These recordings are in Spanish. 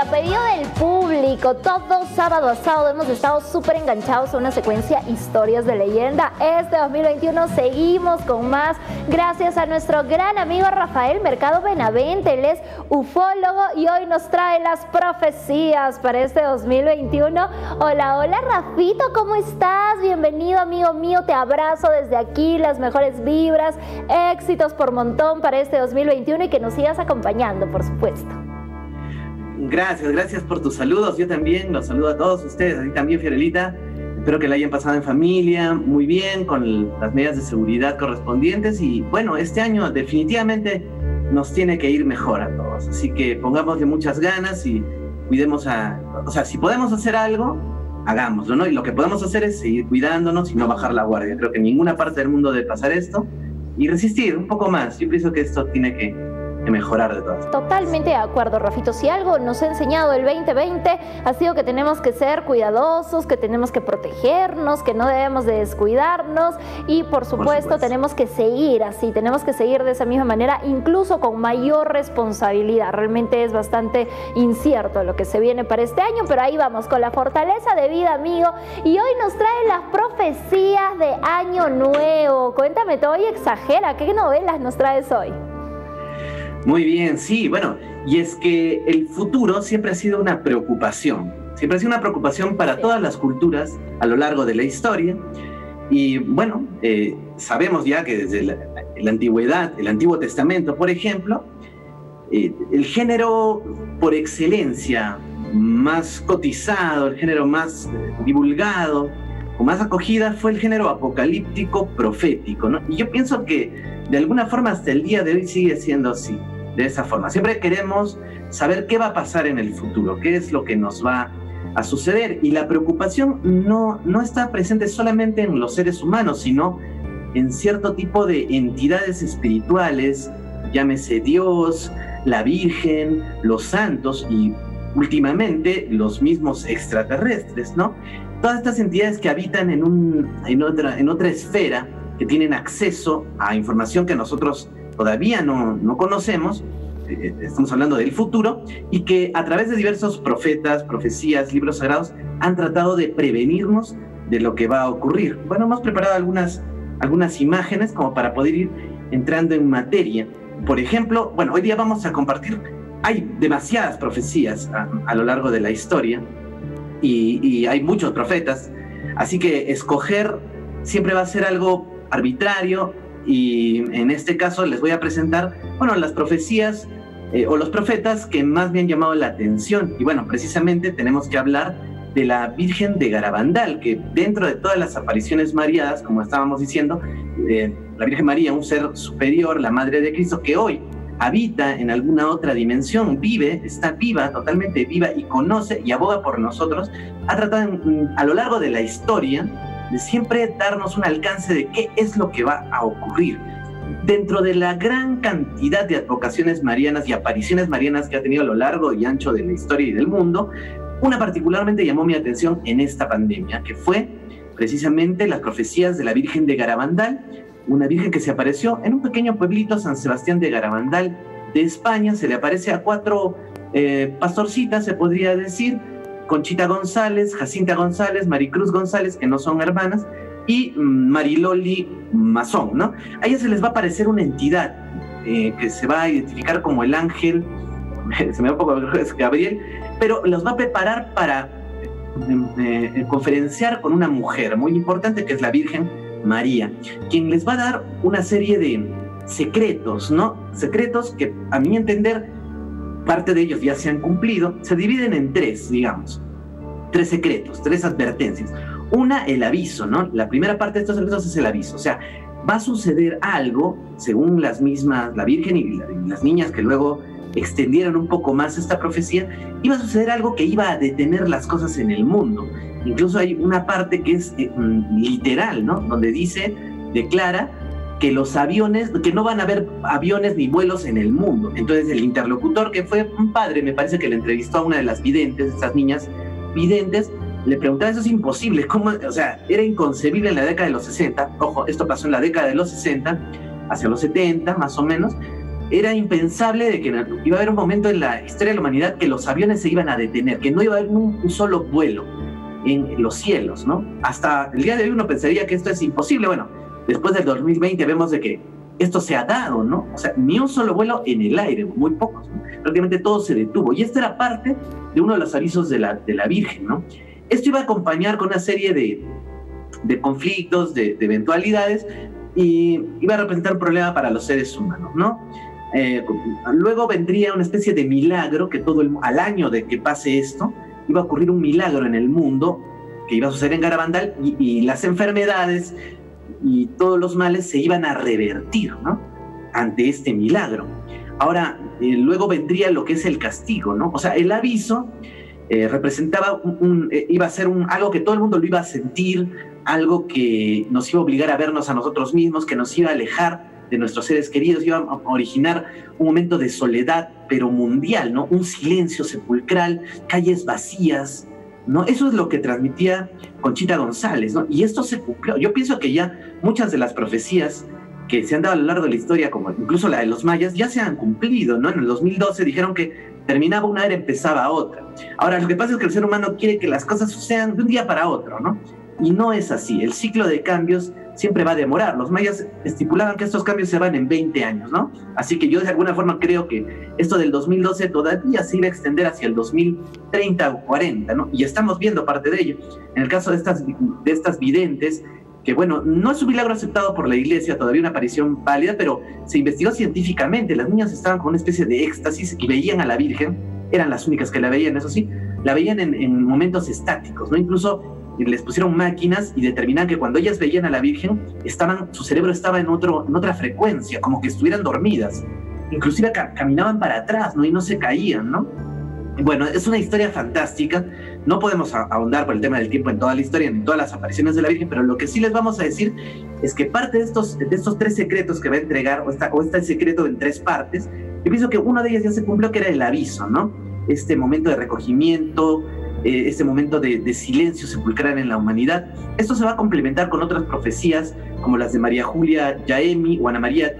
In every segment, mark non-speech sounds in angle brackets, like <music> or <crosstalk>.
a pedido del público, todo sábado a sábado hemos estado súper enganchados a una secuencia historias de leyenda. Este 2021 seguimos con más gracias a nuestro gran amigo Rafael Mercado Benavente. Él es ufólogo y hoy nos trae las profecías para este 2021. Hola, hola Rafito, ¿cómo estás? Bienvenido amigo mío, te abrazo desde aquí, las mejores vibras, éxitos por montón para este 2021 y que nos sigas acompañando, por supuesto. Gracias, gracias por tus saludos. Yo también los saludo a todos ustedes, a ti también, Fiorelita. Espero que la hayan pasado en familia, muy bien, con las medidas de seguridad correspondientes. Y bueno, este año definitivamente nos tiene que ir mejor a todos. Así que pongámosle muchas ganas y cuidemos a. O sea, si podemos hacer algo, hagámoslo, ¿no? Y lo que podemos hacer es seguir cuidándonos y no bajar la guardia. Creo que en ninguna parte del mundo debe pasar esto. Y resistir un poco más. Yo pienso que esto tiene que mejorar de todas. Totalmente de acuerdo, Rafito. Si algo nos ha enseñado el 2020 ha sido que tenemos que ser cuidadosos, que tenemos que protegernos, que no debemos de descuidarnos y por supuesto, tenemos que seguir así, tenemos que seguir de esa misma manera, incluso con mayor responsabilidad. Realmente es bastante incierto lo que se viene para este año, pero ahí vamos con la fortaleza de vida, amigo. Y hoy nos trae las profecías de Año Nuevo. Cuéntame todo y exagera, ¿qué novelas nos traes hoy? Muy bien, sí, bueno, y es que el futuro siempre ha sido una preocupación, siempre ha sido una preocupación para todas las culturas a lo largo de la historia. Y bueno, eh, sabemos ya que desde la, antigüedad, el Antiguo Testamento, por ejemplo, eh, el género por excelencia más cotizado, el género más divulgado, más acogida fue el género apocalíptico profético, ¿no? Y yo pienso que de alguna forma hasta el día de hoy sigue siendo así, de esa forma. Siempre queremos saber qué va a pasar en el futuro, qué es lo que nos va a suceder. Y la preocupación no, no está presente solamente en los seres humanos, sino en cierto tipo de entidades espirituales, llámese Dios, la Virgen, los santos y últimamente los mismos extraterrestres, ¿no? Todas estas entidades que habitan en, un, en, otra, en otra esfera que tienen acceso a información que nosotros todavía no, no conocemos, eh, estamos hablando del futuro, y que a través de diversos profetas, profecías, libros sagrados, han tratado de prevenirnos de lo que va a ocurrir. Bueno, hemos preparado algunas, algunas imágenes como para poder ir entrando en materia. Por ejemplo, bueno, hoy día vamos a compartir, hay demasiadas profecías a, lo largo de la historia y, hay muchos profetas, así que escoger siempre va a ser algo arbitrario y en este caso les voy a presentar, bueno, las profecías eh, o los profetas que más me han llamado la atención. Y bueno, precisamente tenemos que hablar de la Virgen de Garabandal, que dentro de todas las apariciones mariadas, como estábamos diciendo, eh, la Virgen María, un ser superior, la Madre de Cristo, que hoy habita en alguna otra dimensión, vive, está viva, totalmente viva y conoce y aboga por nosotros, ha tratado a lo largo de la historia de siempre darnos un alcance de qué es lo que va a ocurrir. Dentro de la gran cantidad de advocaciones marianas y apariciones marianas que ha tenido a lo largo y ancho de la historia y del mundo, una particularmente llamó mi atención en esta pandemia, que fue precisamente las profecías de la Virgen de Garabandal, una virgen que se apareció en un pequeño pueblito, San Sebastián de Garabandal, de España, se le aparece a cuatro eh, pastorcitas, se podría decir, Conchita González, Jacinta González, Maricruz González, que no son hermanas, y mm, Mariloli Mazón, ¿no? A ellas se les va a aparecer una entidad eh, que se va a identificar como el ángel, <laughs> se me da un poco <laughs> es Gabriel, pero los va a preparar para eh, conferenciar con una mujer muy importante que es la Virgen María, quien les va a dar una serie de secretos, ¿no? Secretos que a mi entender parte de ellos ya se han cumplido, se dividen en tres, digamos, tres secretos, tres advertencias. Una, el aviso, ¿no? La primera parte de estos secretos es el aviso, o sea, va a suceder algo, según las mismas, la Virgen y, las niñas que luego extendieron un poco más esta profecía, iba a suceder algo que iba a detener las cosas en el mundo. Incluso hay una parte que es eh, mm, literal, ¿no? Donde dice, declara que los aviones, que no van a haber aviones ni vuelos en el mundo. Entonces el interlocutor, que fue un padre, me parece que le entrevistó a una de las videntes, estas niñas videntes, le preguntaba, eso es imposible, ¿cómo? O sea, era inconcebible en la década de los 60, ojo, esto pasó en la década de los 60, hacia los 70 más o menos, era impensable de que iba a haber un momento en la historia de la humanidad que los aviones se iban a detener, que no iba a haber un, solo vuelo en los cielos, ¿no? Hasta el día de hoy uno pensaría que esto es imposible. Bueno, después del 2020 vemos de que esto se ha dado, ¿no? O sea, ni un solo vuelo en el aire, muy pocos. Prácticamente todo se detuvo. Y esto era parte de uno de los avisos de la, de la Virgen, ¿no? Esto iba a acompañar con una serie de, de conflictos, de, de, eventualidades, y iba a representar un problema para los seres humanos, ¿no? Eh, luego vendría una especie de milagro que todo el, al año de que pase esto, iba a ocurrir un milagro en el mundo que iba a suceder en Garabandal y, las enfermedades y todos los males se iban a revertir. Ante este milagro. Ahora, eh, luego vendría lo que es el castigo, ¿no? O sea, el aviso eh, representaba un, eh, iba a ser un, algo que todo el mundo lo iba a sentir, algo que nos iba a obligar a vernos a nosotros mismos, que nos iba a alejar de nuestros seres queridos, iba a originar un momento de soledad, pero mundial, ¿no? Un silencio sepulcral, calles vacías, ¿no? Eso es lo que transmitía Conchita González, ¿no? Y esto se cumplió. Yo pienso que ya muchas de las profecías que se han dado a lo largo de la historia, como incluso la de los mayas, ya se han cumplido, ¿no? En el 2012 dijeron que terminaba una era, empezaba otra. Ahora, lo que pasa es que el ser humano quiere que las cosas sucedan de un día para otro, ¿no? Y no es así. El ciclo de cambios siempre va a demorar. Los mayas estipulaban que estos cambios se van en 20 años, ¿no? Así que yo de alguna forma creo que esto del 2012 todavía se iba a extender hacia el 2030 o 40, ¿no? Y estamos viendo parte de ello. En el caso de estas, de estas videntes, que bueno, no es un milagro aceptado por la iglesia, todavía una aparición válida, pero se investigó científicamente. Las niñas estaban con una especie de éxtasis y veían a la Virgen, eran las únicas que la veían, eso sí, la veían en, en momentos estáticos, ¿no? Incluso les pusieron máquinas y determinaban que cuando ellas veían a la Virgen, estaban, su cerebro estaba en, otro, en otra frecuencia, como que estuvieran dormidas. Inclusive caminaban para atrás, ¿no? Y no se caían, ¿no? Bueno, es una historia fantástica. No podemos ahondar por el tema del tiempo en toda la historia, en todas las apariciones de la Virgen, pero lo que sí les vamos a decir es que parte de estos, de estos tres secretos que va a entregar, o está, o está el secreto en tres partes, yo pienso que uno de ellas ya se cumplió, que era el aviso, ¿no? Este momento de recogimiento, eh, este momento de, silencio sepulcral en la humanidad. Esto se va a complementar con otras profecías como las de María Julia Yaemi o Ana María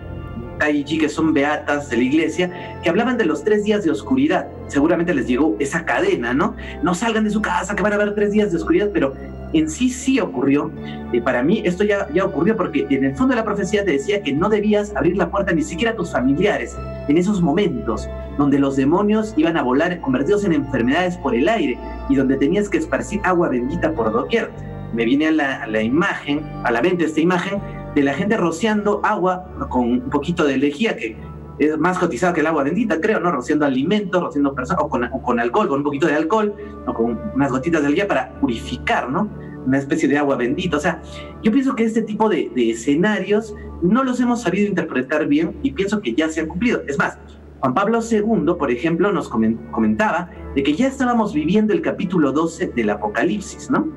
Taiji, que son beatas de la iglesia, que hablaban de los tres días de oscuridad. Seguramente les llegó esa cadena, ¿no? No salgan de su casa, que van a haber tres días de oscuridad, pero en sí sí ocurrió. y para mí esto ya, ya ocurrió porque en el fondo de la profecía te decía que no debías abrir la puerta ni siquiera a tus familiares en esos momentos donde los demonios iban a volar convertidos en enfermedades por el aire y donde tenías que esparcir agua bendita por doquier. Me viene a la, la imagen, a la mente esta imagen de la gente rociando agua con un poquito de lejía que es más cotizado que el agua bendita, creo, ¿no? Rociando alimentos, rociando personas, o con, con alcohol, con un poquito de alcohol, o con unas gotitas de lejía para purificar, ¿no? Una especie de agua bendita. O sea, yo pienso que este tipo de, escenarios no los hemos sabido interpretar bien y pienso que ya se han cumplido. Es más, Juan Pablo II, por ejemplo, nos comentaba de que ya estábamos viviendo el capítulo 12 del Apocalipsis, ¿no?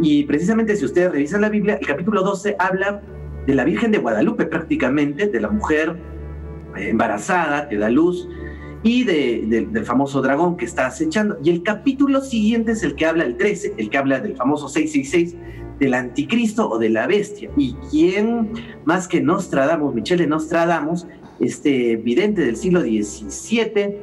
Y precisamente si ustedes revisan la Biblia, el capítulo 12 habla de la Virgen de Guadalupe prácticamente, de la mujer embarazada que da luz y de, del famoso dragón que está acechando. Y el capítulo siguiente es el que habla, el 13, el que habla del famoso 666, del anticristo o de la bestia. Y quién más que Nostradamus, Michele Nostradamus, este vidente del siglo XVII,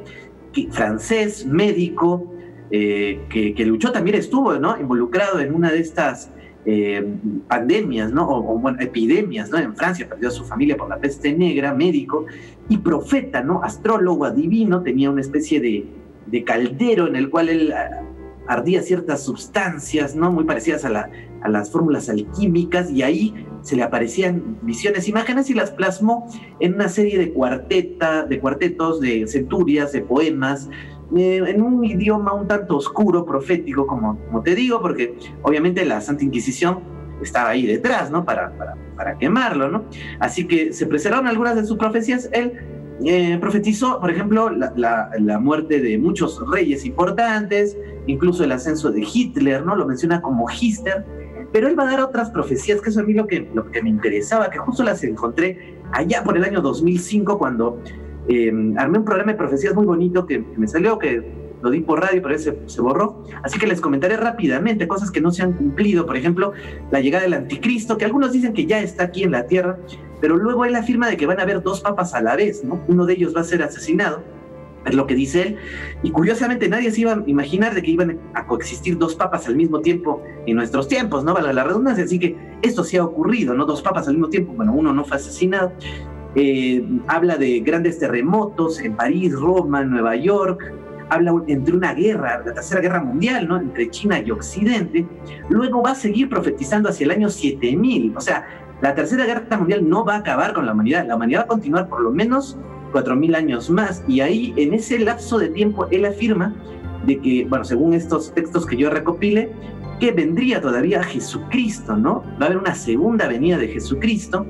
francés, médico, eh, que, luchó también estuvo involucrado en una de estas eh, pandemias, ¿no? O, bueno, epidemias, ¿no? En Francia perdió a su familia por la peste negra, médico y profeta, ¿no? Astrólogo, adivino, tenía una especie de, de caldero en el cual él ah, ardía ciertas sustancias, ¿no? Muy parecidas a, la, a las fórmulas alquímicas y ahí se le aparecían visiones, imágenes y las plasmó en una serie de cuarteta, de cuartetos, de centurias, de poemas, eh, en un idioma un tanto oscuro, profético, como, te digo, porque obviamente la Santa Inquisición estaba ahí detrás, ¿no? Para, para, para quemarlo, ¿no? Así que se preservaron algunas de sus profecías. Él eh, profetizó, por ejemplo, la, la, muerte de muchos reyes importantes, incluso el ascenso de Hitler, ¿no? Lo menciona como Hitler, pero él va a dar otras profecías, que eso a mí lo que, lo que me interesaba, que justo las encontré allá por el año 2005, cuando eh, armé un programa de profecías muy bonito que, que, me salió, que lo di por radio, pero ese se borró. Así que les comentaré rápidamente cosas que no se han cumplido. Por ejemplo, la llegada del anticristo, que algunos dicen que ya está aquí en la tierra, pero luego él afirma de que van a haber dos papas a la vez, ¿no? Uno de ellos va a ser asesinado es lo que dice él. Y curiosamente nadie se iba a imaginar de que iban a coexistir dos papas al mismo tiempo en nuestros tiempos, ¿no? Vale la redundancia. Así que esto sí ha ocurrido, ¿no? Dos papas al mismo tiempo. Bueno, uno no fue asesinado. Eh, habla de grandes terremotos en París, Roma, Nueva York. Habla entre una guerra, la tercera guerra mundial, ¿no? Entre China y Occidente. Luego va a seguir profetizando hacia el año 7000. O sea, la tercera guerra mundial no va a acabar con la humanidad. La humanidad va a continuar por lo menos 4.000 años más. Y ahí, en ese lapso de tiempo, él afirma de que, bueno, según estos textos que yo recopile, que vendría todavía Jesucristo, ¿no? Va a haber una segunda venida de Jesucristo.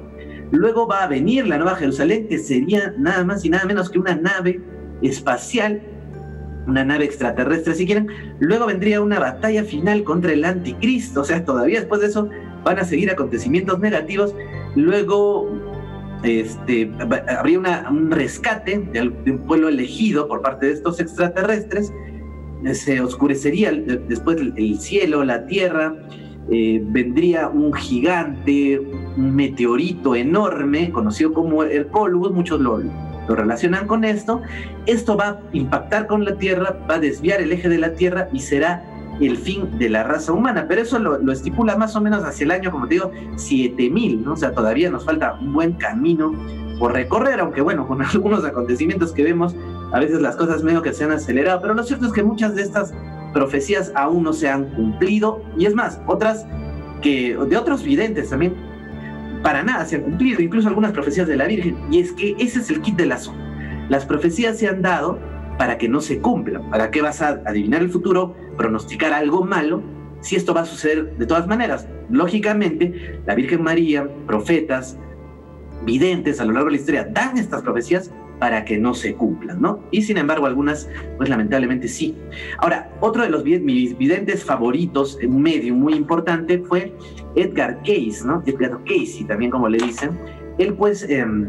Luego va a venir la Nueva Jerusalén, que sería nada más y nada menos que una nave espacial, una nave extraterrestre, si quieren. Luego vendría una batalla final contra el anticristo, o sea, todavía después de eso van a seguir acontecimientos negativos. Luego este, habría un rescate de, un pueblo elegido por parte de estos extraterrestres, se oscurecería después el, cielo, la tierra, eh, vendría un gigante, un meteorito enorme, conocido como el Colbus, muchos lo, lo relacionan con esto. Esto va a impactar con la Tierra, va a desviar el eje de la Tierra y será el fin de la raza humana, pero eso lo, estipula más o menos hacia el año, como te digo, 7000, ¿no? O sea, todavía nos falta un buen camino por recorrer, aunque bueno, con <laughs> algunos acontecimientos que vemos, a veces las cosas medio que se han acelerado, pero lo cierto es que muchas de estas profecías aún no se han cumplido, y es más, otras que de otros videntes también, para nada se han cumplido, incluso algunas profecías de la Virgen, y es que ese es el kit del asunto. Las profecías se han dado para que no se cumplan. ¿Para qué vas a adivinar el futuro, pronosticar algo malo, si esto va a suceder de todas maneras? Lógicamente, la Virgen María, profetas, videntes a lo largo de la historia dan estas profecías para que no se cumplan, ¿no? Y sin embargo, algunas, pues lamentablemente sí. Ahora, otro de los videntes favoritos, un medio muy importante, fue Edgar Case, ¿no? Edgar Casey, también como le dicen. Él, pues, em,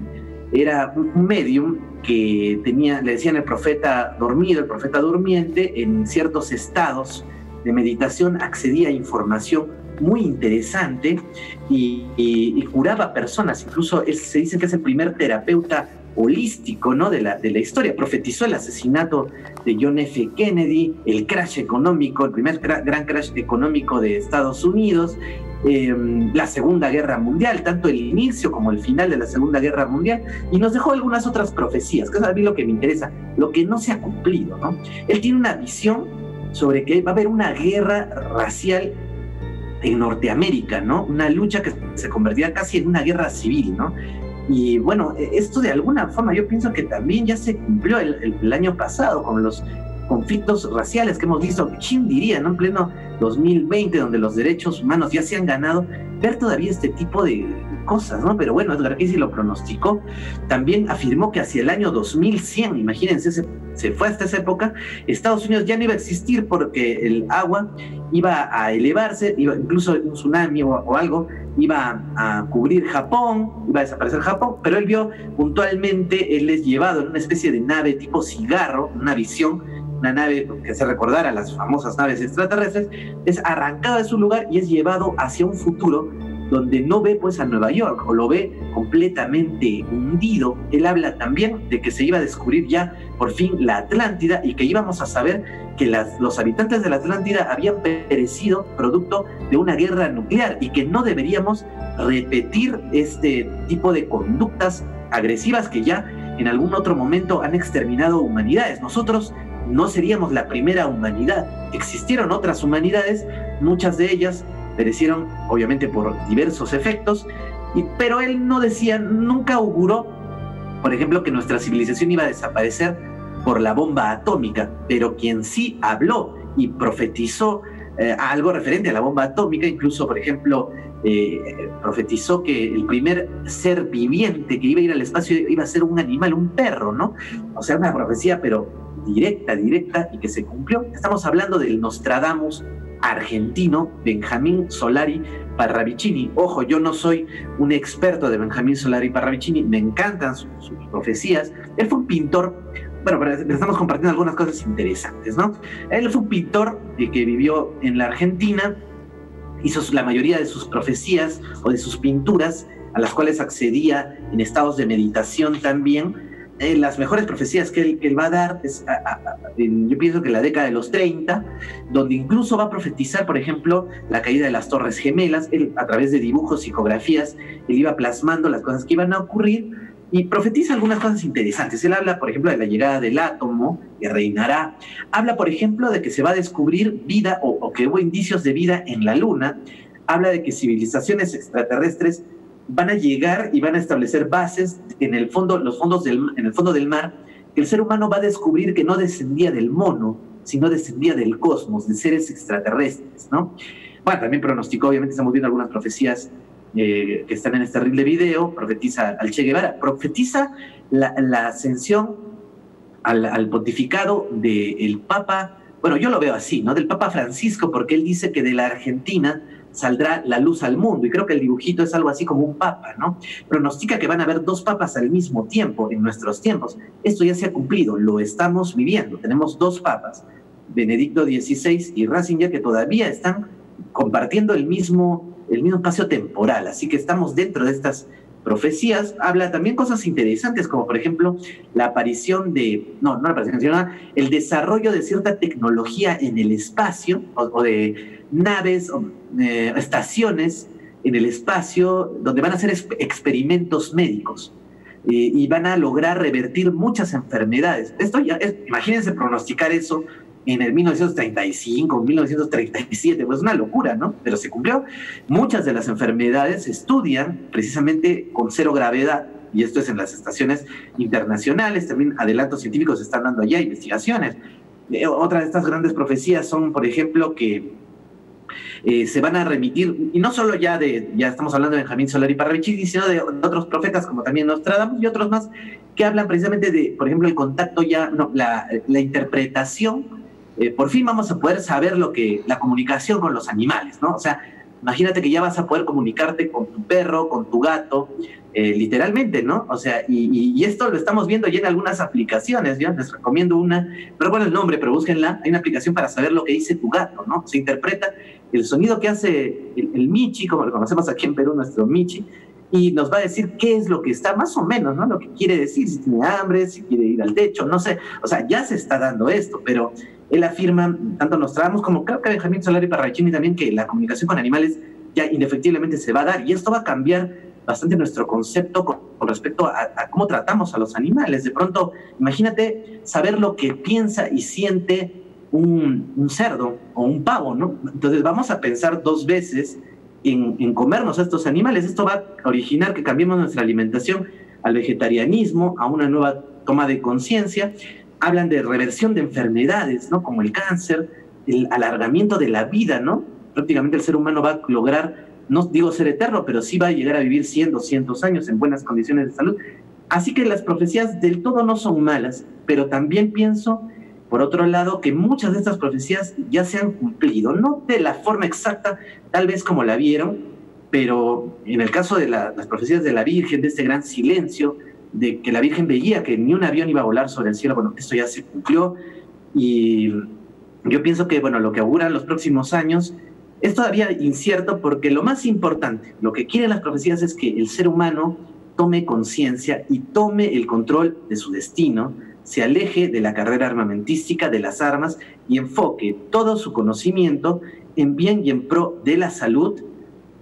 era un medium que tenía, le decían el profeta dormido, el profeta durmiente, en ciertos estados de meditación accedía a información muy interesante y, curaba personas. Incluso se dice que es el primer terapeuta holístico ¿no? de, la, de la historia. Profetizó el asesinato de John F. Kennedy, el crash económico, el primer gran crash económico de Estados Unidos, Em, la Segunda Guerra Mundial, tanto el inicio como el final de la Segunda Guerra Mundial, y nos dejó algunas otras profecías, que es a mí lo que me interesa, lo que no se ha cumplido. ¿no? Él tiene una visión sobre que va a haber una guerra racial en Norteamérica, ¿no? Una lucha que se convertirá casi en una guerra civil, ¿no? Y bueno, e, esto de alguna forma yo pienso que también ya se cumplió el, año pasado con los conflictos raciales que hemos visto, ¿quién diría, no? En pleno 2020, donde los derechos humanos ya se han ganado, ver todavía este tipo de cosas, ¿no? Pero bueno, Edgar Casey lo pronosticó. También afirmó que hacia el año 2100, imagínense, se, fue hasta esa época, Estados Unidos ya no iba a existir porque el agua iba a elevarse, iba, incluso un tsunami o, algo iba a cubrir Japón, iba a desaparecer Japón, pero él vio puntualmente, él es llevado en una especie de nave tipo cigarro, una visión una nave que se recordara las famosas naves extraterrestres, es arrancado de su lugar y es llevado hacia un futuro donde no ve pues a Nueva York o lo ve completamente hundido. Él habla también de que se iba a descubrir ya por fin la Atlántida y que íbamos a saber que los habitantes de la Atlántida habían perecido producto de una guerra nuclear y que no deberíamos repetir este tipo de conductas agresivas que ya en algún otro momento han exterminado humanidades. Nosotros no seríamos la primera humanidad. Existieron otras humanidades, muchas de ellas perecieron obviamente por diversos efectos, pero él no decía, nunca auguró, por ejemplo, que nuestra civilización iba a desaparecer por la bomba atómica, pero quien sí habló y profetizó eh, algo referente a la bomba atómica, incluso, por ejemplo, eh, profetizó que el primer ser viviente que iba a ir al espacio iba a ser un animal, un perro, ¿no? O sea, una profecía, pero directa, directa y que se cumplió. Estamos hablando del Nostradamus argentino Benjamín Solari Parravicini. Ojo, yo no soy un experto de Benjamín Solari Parravicini, me encantan sus, profecías. Él fue un pintor bueno, pero estamos compartiendo algunas cosas interesantes, ¿no? Él fue un pintor que vivió en la Argentina, hizo la mayoría de sus profecías o de sus pinturas, a las cuales accedía en estados de meditación también, eh, las mejores profecías que él, va a dar es, yo pienso que la década de los 30, donde incluso va a profetizar, por ejemplo, la caída de las Torres Gemelas, él a través de dibujos, psicografías, él iba plasmando las cosas que iban a ocurrir y profetiza algunas cosas interesantes. Él habla, por ejemplo, de la llegada del átomo que reinará. Habla, por ejemplo, de que se va a descubrir vida o, o que hubo indicios de vida en la Luna. Habla de que civilizaciones extraterrestres van a llegar y van a establecer bases en el fondo, los fondos del, en el fondo del mar, que el ser humano va a descubrir que no descendía del mono, sino descendía del cosmos, de seres extraterrestres, ¿no? Bueno, también pronosticó, obviamente estamos viendo algunas profecías eh, que están en este terrible video, profetiza al Che Guevara, profetiza la, ascensión al, al pontificado del Papa, bueno, yo lo veo así, ¿no? Del Papa Francisco, porque él dice que de la Argentina saldrá la luz al mundo. Y creo que el dibujito es algo así como un papa, ¿no? Pronostica que van a haber dos papas al mismo tiempo en nuestros tiempos. Esto ya se ha cumplido, lo estamos viviendo. Tenemos dos papas, Benedicto XVI y Ratzinger, que todavía están compartiendo el mismo, el mismo espacio temporal. Así que estamos dentro de estas profecías habla también cosas interesantes, como por ejemplo la aparición de, no, no la aparición, sino el desarrollo de cierta tecnología en el espacio, o, de naves, o, eh, estaciones en el espacio, donde van a hacer experimentos médicos. Y van a lograr revertir muchas enfermedades. Esto ya imagínense pronosticar eso en el 1935, 1937, pues una locura, ¿no? Pero se cumplió. Muchas de las enfermedades se estudian precisamente con cero gravedad, y esto es en las estaciones internacionales, también adelantos científicos se están dando allá, investigaciones. Eh, otra de estas grandes profecías son, por ejemplo, que eh, se van a remitir, y no solo ya de, ya estamos hablando de Benjamín Solari Parravicini, sino de, otros profetas como también Nostradamus y otros más, que hablan precisamente de, por ejemplo, el contacto ya, no, la, la interpretación eh, por fin vamos a poder saber lo que la comunicación con los animales, ¿no? O sea, imagínate que ya vas a poder comunicarte con tu perro, con tu gato, eh, literalmente, ¿no? O sea, y, esto lo estamos viendo ya en algunas aplicaciones, yo les recomiendo una, pero bueno el nombre, pero búsquenla, hay una aplicación para saber lo que dice tu gato, ¿no? Se interpreta el sonido que hace el, el Michi, como lo conocemos aquí en Perú, nuestro Michi, y nos va a decir qué es lo que está, más o menos, ¿no? Lo que quiere decir, si tiene hambre, si quiere ir al techo, no sé. O sea, ya se está dando esto, pero él afirma, tanto Nostradamus como creo que Benjamín Solari Parrachini también, que la comunicación con animales ya indefectiblemente se va a dar y esto va a cambiar bastante nuestro concepto con, respecto a, cómo tratamos a los animales. De pronto, imagínate saber lo que piensa y siente un, cerdo o un pavo, ¿no? Entonces vamos a pensar dos veces en, en, comernos a estos animales. Esto va a originar que cambiemos nuestra alimentación al vegetarianismo, a una nueva toma de conciencia hablan de reversión de enfermedades, ¿no? Como el cáncer, el alargamiento de la vida, ¿no? Prácticamente el ser humano va a lograr, no digo ser eterno, pero sí va a llegar a vivir 100, 200 años en buenas condiciones de salud. Así que las profecías del todo no son malas, pero también pienso, por otro lado, que muchas de estas profecías ya se han cumplido, no de la forma exacta, tal vez como la vieron, pero en el caso de las profecías de la Virgen, de este gran silencio, de que la Virgen veía que ni un avión iba a volar sobre el cielo, bueno, esto ya se cumplió. Y yo pienso que, bueno, lo que auguran los próximos años es todavía incierto porque lo más importante, lo que quieren las profecías es que el ser humano tome conciencia y tome el control de su destino, se aleje de la carrera armamentística, de las armas y enfoque todo su conocimiento en bien y en pro de la salud,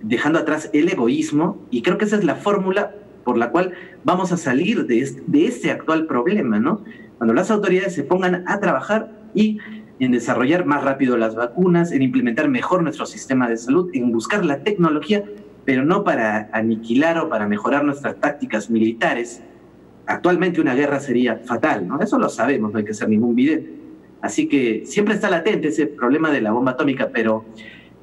dejando atrás el egoísmo. Y creo que esa es la fórmula por la cual vamos a salir de este, actual problema, ¿no? Cuando las autoridades se pongan a trabajar y en desarrollar más rápido las vacunas, en implementar mejor nuestro sistema de salud, en buscar la tecnología, pero no para aniquilar o para mejorar nuestras tácticas militares. Actualmente una guerra sería fatal, ¿no? Eso lo sabemos, no hay que hacer ningún video. Así que siempre está latente ese problema de la bomba atómica, pero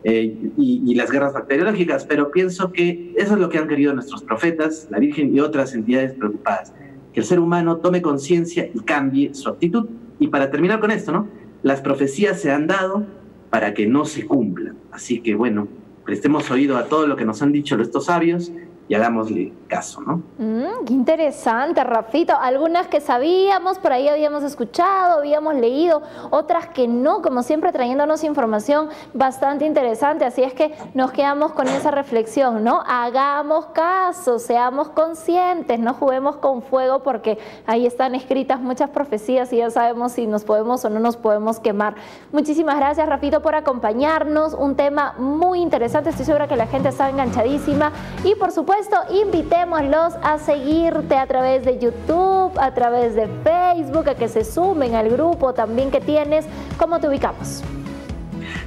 eh, y, las guerras bacteriológicas, pero pienso que eso es lo que han querido nuestros profetas, la Virgen y otras entidades preocupadas, que el ser humano tome conciencia y cambie su actitud. Y para terminar con esto, ¿no? Las profecías se han dado para que no se cumplan. Así que bueno, prestemos oído a todo lo que nos han dicho estos sabios y hagámosle caso, ¿no? Mm, qué interesante, Rafito. Algunas que sabíamos, por ahí habíamos escuchado, habíamos leído, otras que no, como siempre trayéndonos información bastante interesante. Así es que nos quedamos con esa reflexión, ¿no? Hagamos caso, seamos conscientes, no juguemos con fuego porque ahí están escritas muchas profecías y ya sabemos si nos podemos o no nos podemos quemar. Muchísimas gracias, Rafito, por acompañarnos. Un tema muy interesante, estoy segura que la gente está enganchadísima y por supuesto invitémoslos a seguirte a través de YouTube, a través de Facebook, a que se sumen al grupo también que tienes. ¿Cómo te ubicamos?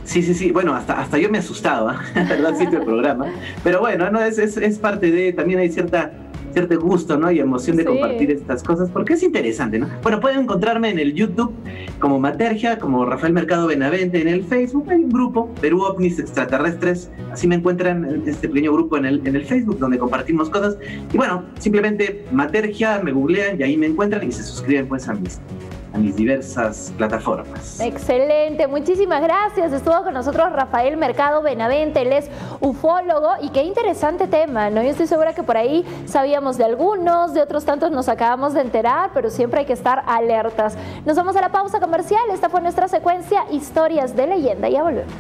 Sí, sí, sí. Bueno, hasta, hasta yo me asustaba, <laughs> ¿verdad? Sitio el programa. Pero bueno, no es, es, es parte de, también hay cierta cierto gusto, ¿no? Y emoción de compartir estas cosas, porque es interesante, ¿no? Bueno, pueden encontrarme en el YouTube como Matergia, como Rafael Mercado Benavente, en el Facebook hay un grupo, Perú OVNIs Extraterrestres, así me encuentran en este pequeño grupo en el, en el Facebook, donde compartimos cosas. Y bueno, simplemente Matergia, me googlean y ahí me encuentran y se suscriben pues a mis a mis diversas plataformas. Excelente, muchísimas gracias. Estuvo con nosotros Rafael Mercado Benavente, él es ufólogo y qué interesante tema, ¿no? Yo estoy segura que por ahí sabíamos de algunos, de otros tantos nos acabamos de enterar, pero siempre hay que estar alertas. Nos vamos a la pausa comercial, esta fue nuestra secuencia Historias de leyenda, ya volvemos.